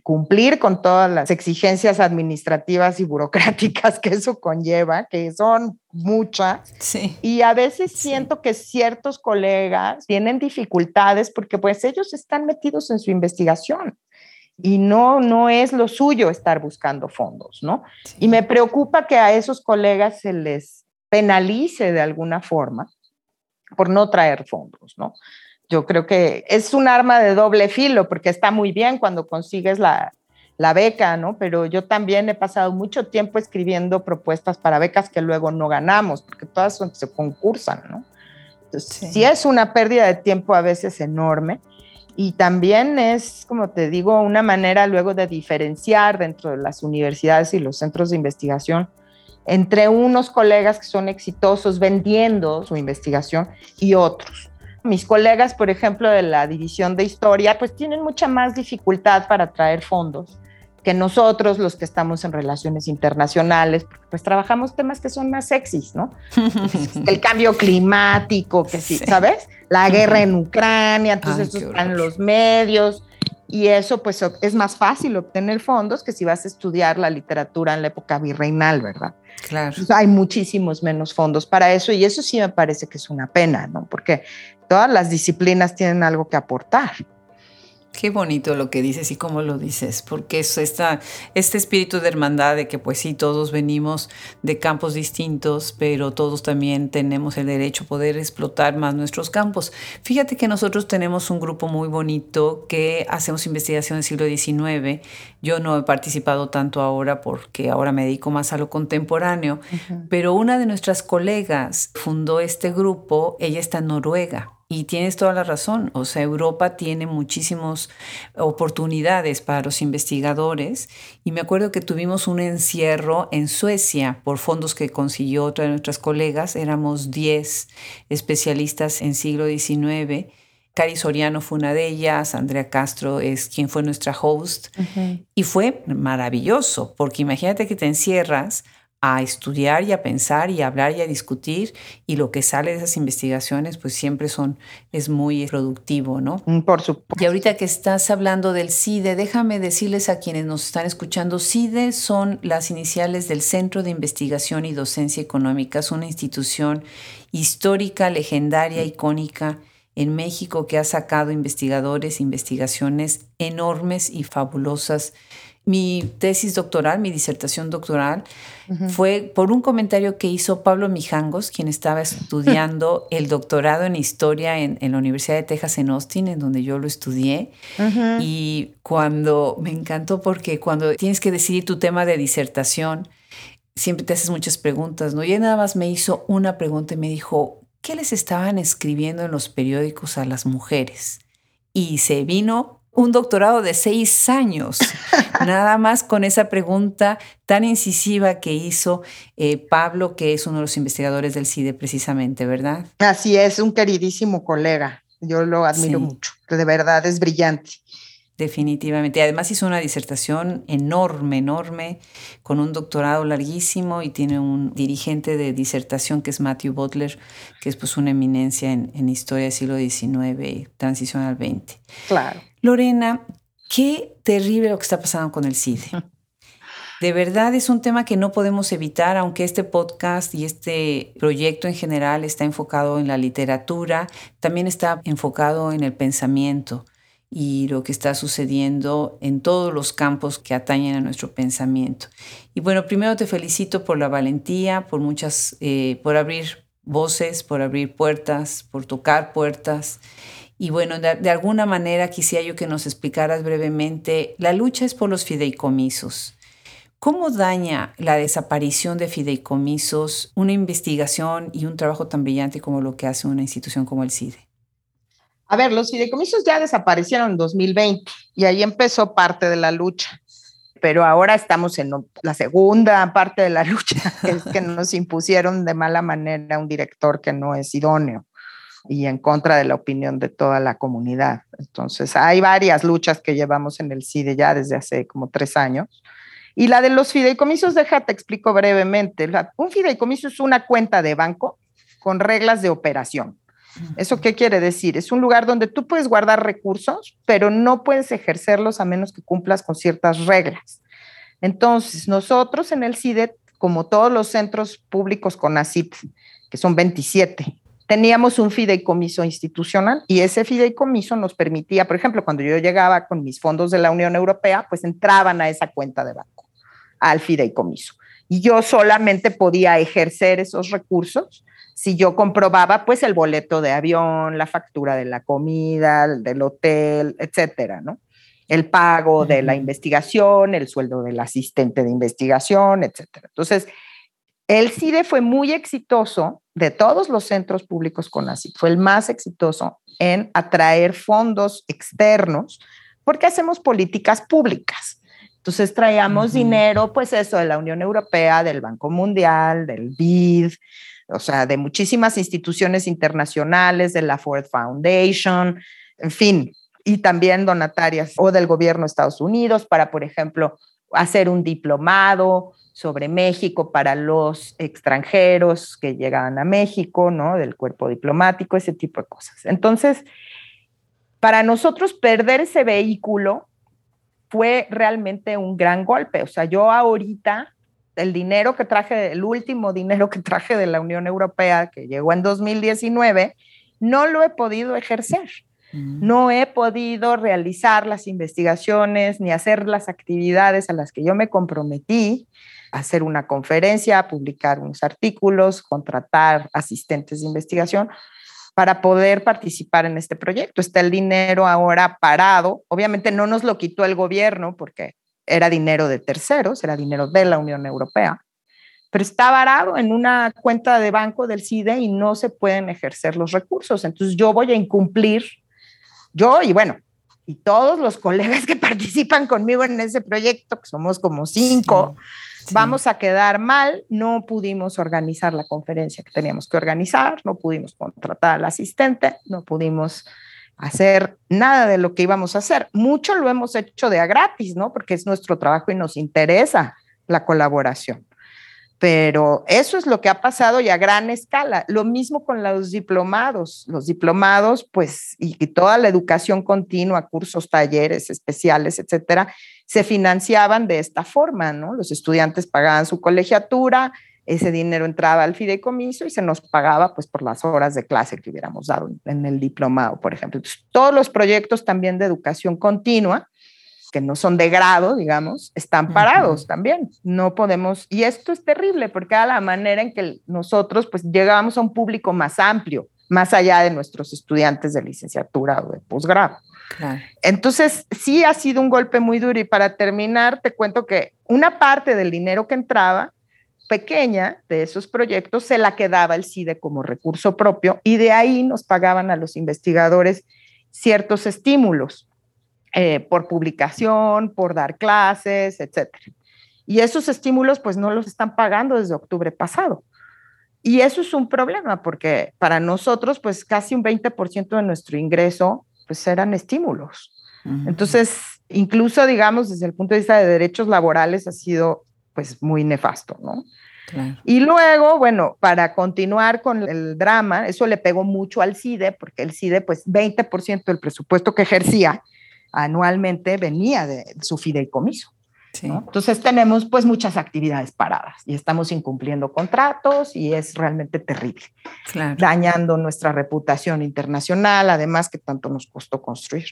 S2: cumplir con todas las exigencias administrativas y burocráticas que eso conlleva, que son muchas. Y a veces siento que ciertos colegas tienen dificultades porque pues ellos están metidos en su investigación y no, no es lo suyo estar buscando fondos, ¿no? Y me preocupa que a esos colegas se les penalice de alguna forma por no traer fondos, ¿no? Yo creo que es un arma de doble filo porque está muy bien cuando consigues la, la beca, ¿no? Pero yo también he pasado mucho tiempo escribiendo propuestas para becas que luego no ganamos, porque todas se concursan, ¿no? Entonces, sí. es una pérdida de tiempo a veces enorme. y también es, como te digo, una manera luego de diferenciar dentro de las universidades y los centros de investigación entre unos colegas que son exitosos vendiendo su investigación y otros. Mis colegas, por ejemplo, de la división de historia, pues tienen mucha más dificultad para traer fondos que nosotros, los que estamos en relaciones internacionales, pues trabajamos temas que son más sexys, ¿no? El cambio climático, que sí, ¿sabes? La guerra en Ucrania, entonces están los medios y eso pues es más fácil obtener fondos que si vas a estudiar la literatura en la época virreinal, ¿verdad?
S1: Claro.
S2: hay muchísimos menos fondos para eso y eso sí me parece que es una pena, ¿no? Porque todas las disciplinas tienen algo que aportar.
S1: Qué bonito lo que dices y cómo lo dices, porque es esta, este espíritu de hermandad de que pues sí, todos venimos de campos distintos, pero todos también tenemos el derecho a poder explotar más nuestros campos. Fíjate que nosotros tenemos un grupo muy bonito que hacemos investigación del siglo XIX. Yo no he participado tanto ahora porque ahora me dedico más a lo contemporáneo, pero una de nuestras colegas fundó este grupo, ella está en Noruega y tienes toda la razón, o sea, Europa tiene muchísimas oportunidades para los investigadores. Y me acuerdo que tuvimos un encierro en Suecia por fondos que consiguió otra de nuestras colegas, éramos 10 especialistas en siglo XIX. Cari Soriano fue una de ellas, Andrea Castro es quien fue nuestra host. Y fue maravilloso, porque imagínate que te encierras a estudiar y a pensar y a hablar y a discutir y lo que sale de esas investigaciones pues siempre son es muy productivo, ¿no?
S2: Mm, por supuesto.
S1: Y ahorita que estás hablando del CIDE, déjame decirles a quienes nos están escuchando, CIDE son las iniciales del Centro de Investigación y Docencia Económica, es una institución histórica, legendaria, icónica en México que ha sacado investigadores, investigaciones enormes y fabulosas mi tesis doctoral, mi disertación doctoral, fue por un comentario que hizo Pablo Mijangos, quien estaba estudiando el doctorado en historia en, la Universidad de Texas en Austin, en donde yo lo estudié. Y cuando me encantó porque cuando tienes que decidir tu tema de disertación, siempre te haces muchas preguntas, ¿no? Y nada más me hizo una pregunta y me dijo, ¿qué les estaban escribiendo en los periódicos a las mujeres? Y se vino un doctorado de seis años, nada más con esa pregunta tan incisiva que hizo eh, Pablo, que es uno de los investigadores del CIDE precisamente, ¿verdad?
S2: Así es, un queridísimo colega, yo lo admiro mucho, de verdad es brillante.
S1: Definitivamente. Además hizo una disertación enorme, enorme, con un doctorado larguísimo y tiene un dirigente de disertación que es Matthew Butler, que es pues una eminencia en, en historia del siglo XIX y transición al XX.
S2: Claro.
S1: Lorena, qué terrible lo que está pasando con el CIDE. De verdad es un tema que no podemos evitar, aunque este podcast y este proyecto en general está enfocado en la literatura, también está enfocado en el pensamiento y lo que está sucediendo en todos los campos que atañen a nuestro pensamiento. Y bueno, primero te felicito por la valentía, por muchas, eh, por abrir voces, por abrir puertas, por tocar puertas y bueno, de, alguna manera quisiera yo que nos explicaras brevemente, la lucha es por los fideicomisos. ¿Cómo daña la desaparición de fideicomisos una investigación y un trabajo tan brillante como lo que hace una institución como el CIDE?
S2: A ver, los fideicomisos ya desaparecieron en 2020 y ahí empezó parte de la lucha, pero ahora estamos en la segunda parte de la lucha, que es que nos impusieron de mala manera un director que no es idóneo y en contra de la opinión de toda la comunidad. Entonces, hay varias luchas que llevamos en el CIDE ya desde hace como tres años. Y la de los fideicomisos, déjate explico brevemente. un fideicomiso es una cuenta de banco con reglas de operación. ¿Eso qué quiere decir? Es un lugar donde tú puedes guardar recursos, pero no puedes ejercerlos a menos que cumplas con ciertas reglas. Entonces, nosotros en el CIDE, como todos los centros públicos con ACIP, que son 27, teníamos un fideicomiso institucional y ese fideicomiso nos permitía, por ejemplo, cuando yo llegaba con mis fondos de la Unión Europea, pues entraban a esa cuenta de banco, al fideicomiso. Y yo solamente podía ejercer esos recursos si yo comprobaba pues el boleto de avión, la factura de la comida, del hotel, etcétera, ¿no? El pago de la investigación, el sueldo del asistente de investigación, etcétera. Entonces, El CIDE fue muy exitoso de todos los centros públicos con ACID, fue el más exitoso en atraer fondos externos porque hacemos políticas públicas. Entonces traíamos dinero, pues eso, de la Unión Europea, del Banco Mundial, del BID, o sea, de muchísimas instituciones internacionales, de la Ford Foundation, en fin, y también donatarias o del gobierno de Estados Unidos para, por ejemplo, hacer un diplomado sobre México para los extranjeros que llegaban a México, ¿no? Del cuerpo diplomático, ese tipo de cosas. Entonces, para nosotros perder ese vehículo fue realmente un gran golpe. O sea, yo ahorita, el dinero que traje, el último dinero que traje de la Unión Europea, que llegó en 2019, no lo he podido ejercer. Mm. No he podido realizar las investigaciones ni hacer las actividades a las que yo me comprometí, hacer una conferencia, publicar unos artículos, contratar asistentes de investigación, para poder participar en este proyecto. Está el dinero ahora parado. Obviamente no nos lo quitó el gobierno porque era dinero de terceros, era dinero de la Unión Europea, pero está varado en una cuenta de banco del CIDE y no se pueden ejercer los recursos. Entonces yo voy a incumplir, yo y bueno, y todos los colegas que participan conmigo en ese proyecto, que somos como cinco, Vamos a quedar mal, no pudimos organizar la conferencia que teníamos que organizar, no pudimos contratar al asistente, no pudimos hacer nada de lo que íbamos a hacer. Mucho lo hemos hecho de a gratis, ¿no? Porque es nuestro trabajo y nos interesa la colaboración pero eso es lo que ha pasado y a gran escala. Lo mismo con los diplomados. Los diplomados, pues, y, toda la educación continua, cursos, talleres especiales, etcétera, se financiaban de esta forma, ¿no? Los estudiantes pagaban su colegiatura, ese dinero entraba al fideicomiso y se nos pagaba, pues, por las horas de clase que hubiéramos dado en el diplomado, por ejemplo. todos los proyectos también de educación continua que no son de grado, digamos, están parados también. No podemos, y esto es terrible porque a la manera en que nosotros pues llegábamos a un público más amplio, más allá de nuestros estudiantes de licenciatura o de posgrado. Entonces, sí ha sido un golpe muy duro y para terminar, te cuento que una parte del dinero que entraba, pequeña, de esos proyectos, se la quedaba el CIDE como recurso propio y de ahí nos pagaban a los investigadores ciertos estímulos eh, por publicación, por dar clases, etc. Y esos estímulos pues no los están pagando desde octubre pasado. Y eso es un problema porque para nosotros pues casi un 20% de nuestro ingreso pues eran estímulos. Entonces, incluso digamos desde el punto de vista de derechos laborales ha sido pues muy nefasto, ¿no? Y luego, bueno, para continuar con el drama, eso le pegó mucho al CIDE, porque el CIDE, pues 20% del presupuesto que ejercía anualmente venía de su fideicomiso. Entonces tenemos pues muchas actividades paradas y estamos incumpliendo contratos y es realmente terrible, dañando nuestra reputación internacional, además que tanto nos costó construir.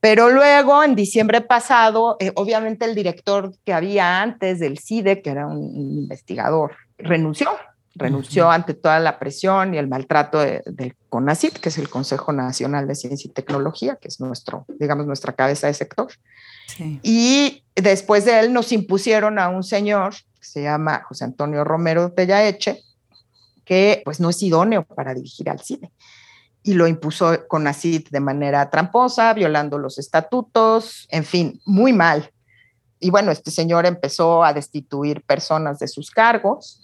S2: Pero luego, en diciembre pasado, eh, obviamente el director que había antes del CIDE, que era un investigador, renunció renunció ante toda la presión y el maltrato del CONACIT, que es el Consejo Nacional de Ciencia y Tecnología, que es nuestro, digamos, nuestra cabeza de sector. Y después de él nos impusieron a un señor que se llama José Antonio Romero Tellaeche, que pues no es idóneo para dirigir al CIDE. Y lo impuso CONACIT de manera tramposa, violando los estatutos, en fin, muy mal. Y bueno, este señor empezó a destituir personas de sus cargos,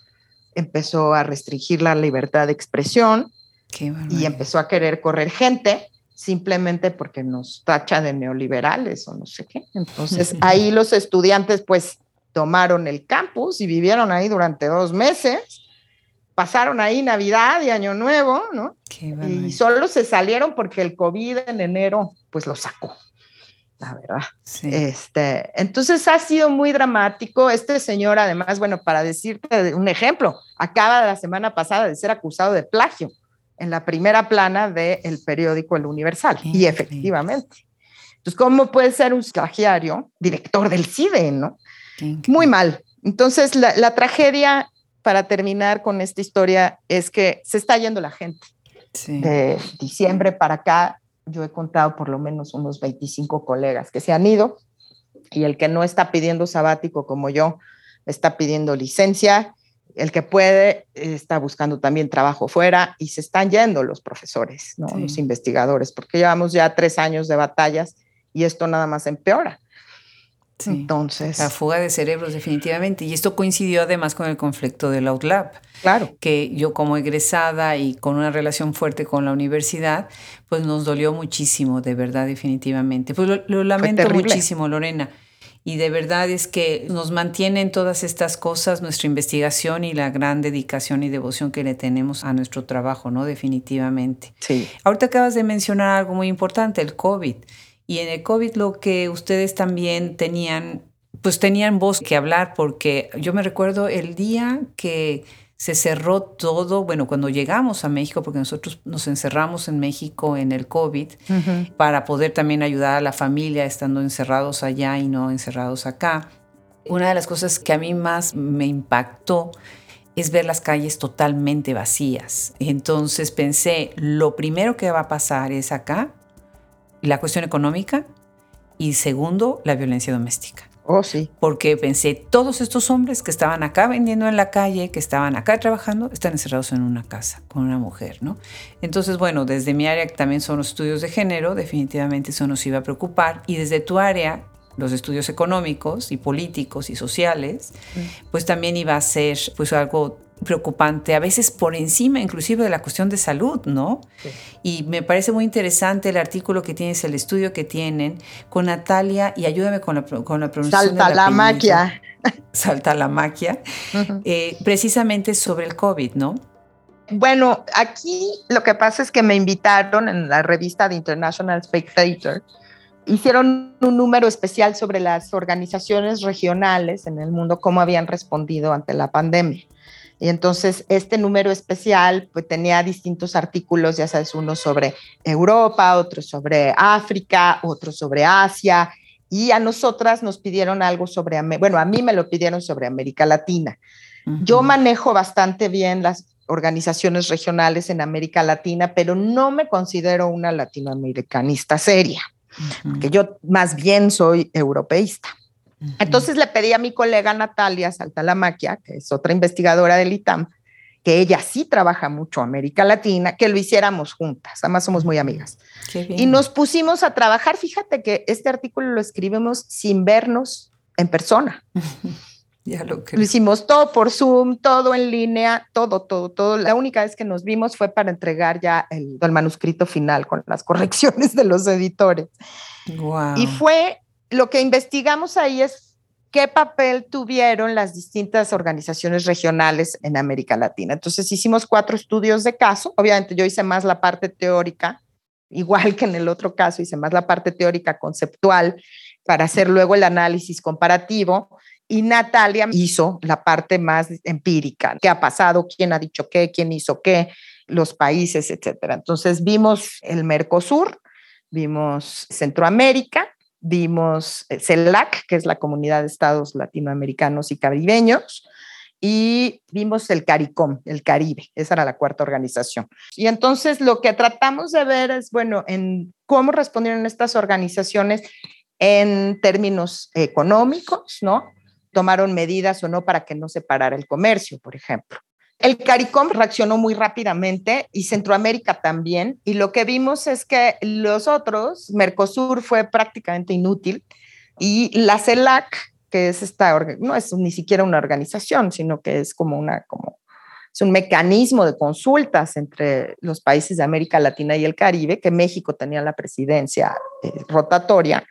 S2: empezó a restringir la libertad de expresión y empezó a querer correr gente simplemente porque nos tacha de neoliberales o no sé qué. Entonces ahí los estudiantes pues tomaron el campus y vivieron ahí durante dos meses, pasaron ahí Navidad y Año Nuevo, ¿no? y solo se salieron porque el COVID en enero pues lo sacó la verdad. Este, entonces ha sido muy dramático. Este señor, además, bueno, para decirte un ejemplo, acaba la semana pasada de ser acusado de plagio en la primera plana del periódico El Universal. y efectivamente. Entonces, ¿cómo puede ser un plagiario director del CIDE, no? Muy mal. Entonces, la, la, tragedia, para terminar con esta historia, es que se está yendo la gente. De diciembre para acá, yo he contado por lo menos unos 25 colegas que se han ido y el que no está pidiendo sabático como yo, está pidiendo licencia, El que puede está buscando también trabajo fuera y se están yendo los profesores, ¿no? los investigadores, porque llevamos ya tres años de batallas y esto nada más empeora. Entonces.
S1: La fuga de cerebros, definitivamente. Y esto coincidió además con el conflicto del OutLab.
S2: Claro.
S1: Que yo, como egresada y con una relación fuerte con la universidad, pues nos dolió muchísimo, de verdad, definitivamente. Pues lo, lamento muchísimo, Lorena. Y de verdad es que nos mantienen todas estas cosas, nuestra investigación y la gran dedicación y devoción que le tenemos a nuestro trabajo, ¿no? Definitivamente.
S2: Sí.
S1: Ahorita acabas de mencionar algo muy importante, el COVID. Y en el COVID lo que ustedes también tenían, pues tenían voz que hablar, porque yo me recuerdo el día que se cerró todo, bueno, cuando llegamos a México, porque nosotros nos encerramos en México en el COVID, para poder también ayudar a la familia estando encerrados allá y no encerrados acá. Una de las cosas que a mí más me impactó es ver las calles totalmente vacías. Entonces pensé, lo primero que va a pasar es acá la cuestión económica y segundo, la violencia doméstica.
S2: Oh, sí.
S1: Porque pensé, todos estos hombres que estaban acá vendiendo en la calle, que estaban acá trabajando, están encerrados en una casa con una mujer, ¿no? Entonces, bueno, desde mi área, que también son los estudios de género, definitivamente eso nos iba a preocupar. Y desde tu área, los estudios económicos y políticos y sociales, mm. pues también iba a ser pues algo preocupante, a veces por encima inclusive de la cuestión de salud, ¿no? Y me parece muy interesante el artículo que tienes, el estudio que tienen con Natalia, y ayúdame con la, con la pronunciación.
S2: Salta la maquia.
S1: Salta la maquia, eh, precisamente sobre el COVID, ¿no?
S2: Bueno, aquí lo que pasa es que me invitaron en la revista de International Spectator, hicieron un número especial sobre las organizaciones regionales en el mundo, cómo habían respondido ante la pandemia. Y entonces este número especial pues tenía distintos artículos, ya sabes, uno sobre Europa, otro sobre África, otro sobre Asia, y a nosotras nos pidieron algo sobre, bueno, a mí me lo pidieron sobre América Latina. Yo manejo bastante bien las organizaciones regionales en América Latina, pero no me considero una latinoamericanista seria, porque yo más bien soy europeísta. Entonces le pedí a mi colega Natalia Saltalamaquia, que es otra investigadora del ITAM, que ella sí trabaja mucho América Latina, que lo hiciéramos juntas, además somos muy amigas. Y nos pusimos a trabajar, fíjate que este artículo lo escribimos sin vernos en persona.
S1: ya lo,
S2: lo hicimos todo por Zoom, todo en línea, todo, todo, todo. La única vez que nos vimos fue para entregar ya el, el manuscrito final con las correcciones de los editores.
S1: Wow.
S2: Y fue lo que investigamos ahí es qué papel tuvieron las distintas organizaciones regionales en América Latina. Entonces hicimos cuatro estudios de caso. Obviamente yo hice más la parte teórica, igual que en el otro caso, hice más la parte teórica conceptual para hacer luego el análisis comparativo. Y Natalia hizo la parte más empírica, qué ha pasado, quién ha dicho qué, quién hizo qué, los países, etcétera. Entonces vimos el Mercosur, vimos Centroamérica, vimos eh, CELAC, que es la Comunidad de Estados Latinoamericanos y Caribeños, y vimos el CARICOM, el Caribe, esa era la cuarta organización. Y entonces lo que tratamos de ver es, bueno, en cómo respondieron estas organizaciones en términos económicos, ¿no? Tomaron medidas o no para que no se parara el comercio, por ejemplo. El CARICOM reaccionó muy rápidamente y Centroamérica también. Y lo que vimos es que los otros, Mercosur fue prácticamente inútil y la CELAC, que es esta, no es ni siquiera una organización, sino que es como una, como, es un mecanismo de consultas entre los países de América Latina y el Caribe, que México tenía la presidencia eh, rotatoria.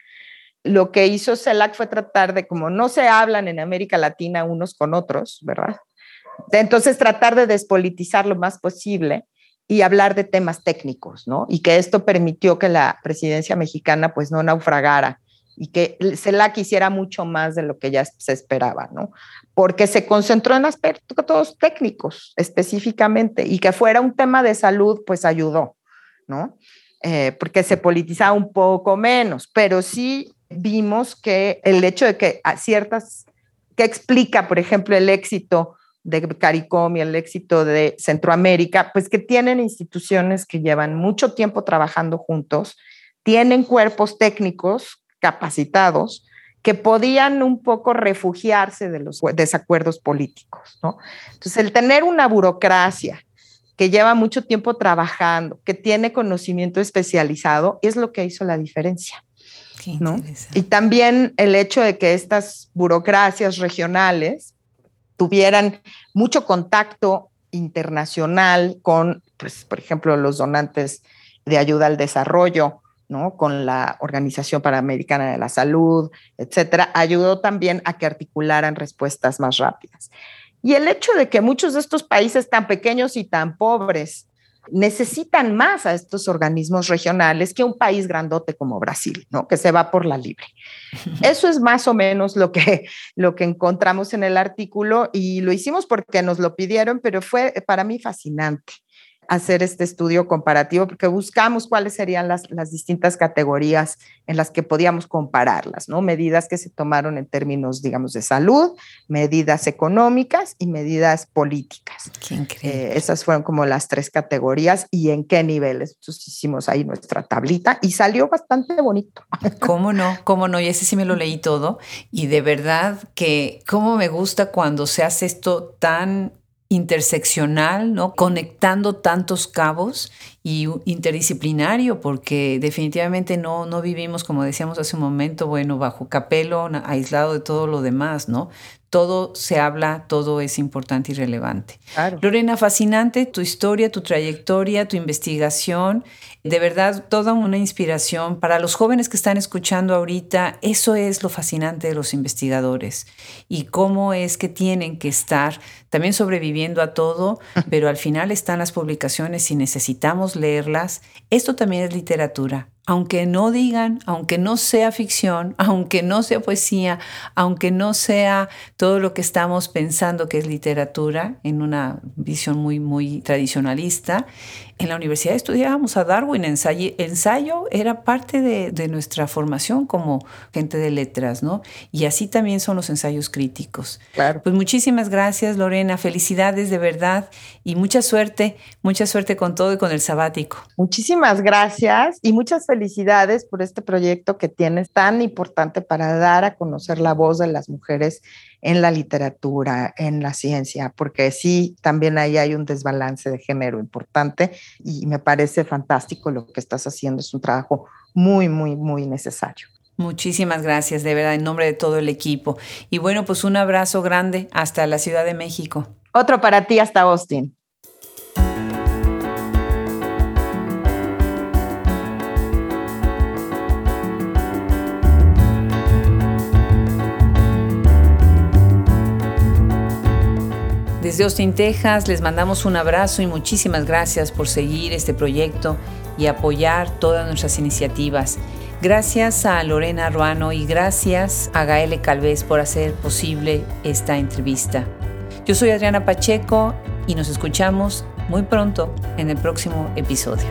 S2: Lo que hizo CELAC fue tratar de, como no se hablan en América Latina unos con otros, ¿verdad? Entonces, tratar de despolitizar lo más posible y hablar de temas técnicos, ¿no? Y que esto permitió que la presidencia mexicana pues no naufragara y que se la quisiera mucho más de lo que ya se esperaba, ¿no? Porque se concentró en aspectos técnicos específicamente y que fuera un tema de salud, pues ayudó, ¿no? Eh, porque se politizaba un poco menos, pero sí vimos que el hecho de que a ciertas, que explica, por ejemplo, el éxito de CARICOM y el éxito de Centroamérica, pues que tienen instituciones que llevan mucho tiempo trabajando juntos, tienen cuerpos técnicos capacitados que podían un poco refugiarse de los desacuerdos políticos, ¿no? Entonces, el tener una burocracia que lleva mucho tiempo trabajando, que tiene conocimiento especializado, es lo que hizo la diferencia. ¿no? Y también el hecho de que estas burocracias regionales tuvieran mucho contacto internacional con, pues, por ejemplo, los donantes de ayuda al desarrollo, ¿no? Con la Organización Panamericana de la Salud, etcétera, ayudó también a que articularan respuestas más rápidas. Y el hecho de que muchos de estos países tan pequeños y tan pobres necesitan más a estos organismos regionales que un país grandote como Brasil, ¿no? Que se va por la libre. Eso es más o menos lo que, lo que encontramos en el artículo y lo hicimos porque nos lo pidieron, pero fue para mí fascinante hacer este estudio comparativo porque buscamos cuáles serían las, las, distintas categorías en las que podíamos compararlas, ¿no? Medidas que se tomaron en términos, digamos, de salud, medidas económicas y medidas políticas. Eh, esas fueron como las tres categorías y en qué niveles. Entonces hicimos ahí nuestra tablita y salió bastante bonito.
S1: ¿Cómo no? ¿Cómo no? Y ese sí me lo leí todo y de verdad que cómo me gusta cuando se hace esto tan interseccional, ¿no? Conectando tantos cabos y interdisciplinario, porque definitivamente no, no vivimos, como decíamos hace un momento, bueno, bajo capelo, aislado de todo lo demás, ¿no? Todo se habla, todo es importante y relevante. Lorena, fascinante tu historia, tu trayectoria, tu investigación de verdad toda una inspiración para los jóvenes que están escuchando ahorita. Eso es lo fascinante de los investigadores y cómo es que tienen que estar también sobreviviendo a todo, pero al final están las publicaciones y necesitamos leerlas. Esto también es literatura aunque no digan, aunque no sea ficción, aunque no sea poesía, aunque no sea todo lo que estamos pensando que es literatura en una visión muy, muy tradicionalista, en la universidad estudiábamos a Darwin, ensayo, ensayo era parte de, nuestra formación como gente de letras, ¿no? Y así también son los ensayos críticos. Claro. Pues muchísimas gracias, Lorena, felicidades de verdad y mucha suerte, mucha suerte con todo y con el sabático.
S2: Muchísimas gracias y muchas felicidades por este proyecto que tienes tan importante para dar a conocer la voz de las mujeres en la literatura, en la ciencia, porque sí, también ahí hay un desbalance de género importante y me parece fantástico lo que estás haciendo. Es un trabajo muy, muy, muy necesario.
S1: Muchísimas gracias, de verdad, en nombre de todo el equipo. Y bueno, pues un abrazo grande hasta la Ciudad de México.
S2: Otro para ti hasta Austin.
S1: Desde Austin, Texas, les mandamos un abrazo y muchísimas gracias por seguir este proyecto y apoyar todas nuestras iniciativas. Gracias a Lorena Ruano y gracias a Gaele Calvez por hacer posible esta entrevista. Yo soy Adriana Pacheco y nos escuchamos muy pronto en el próximo episodio.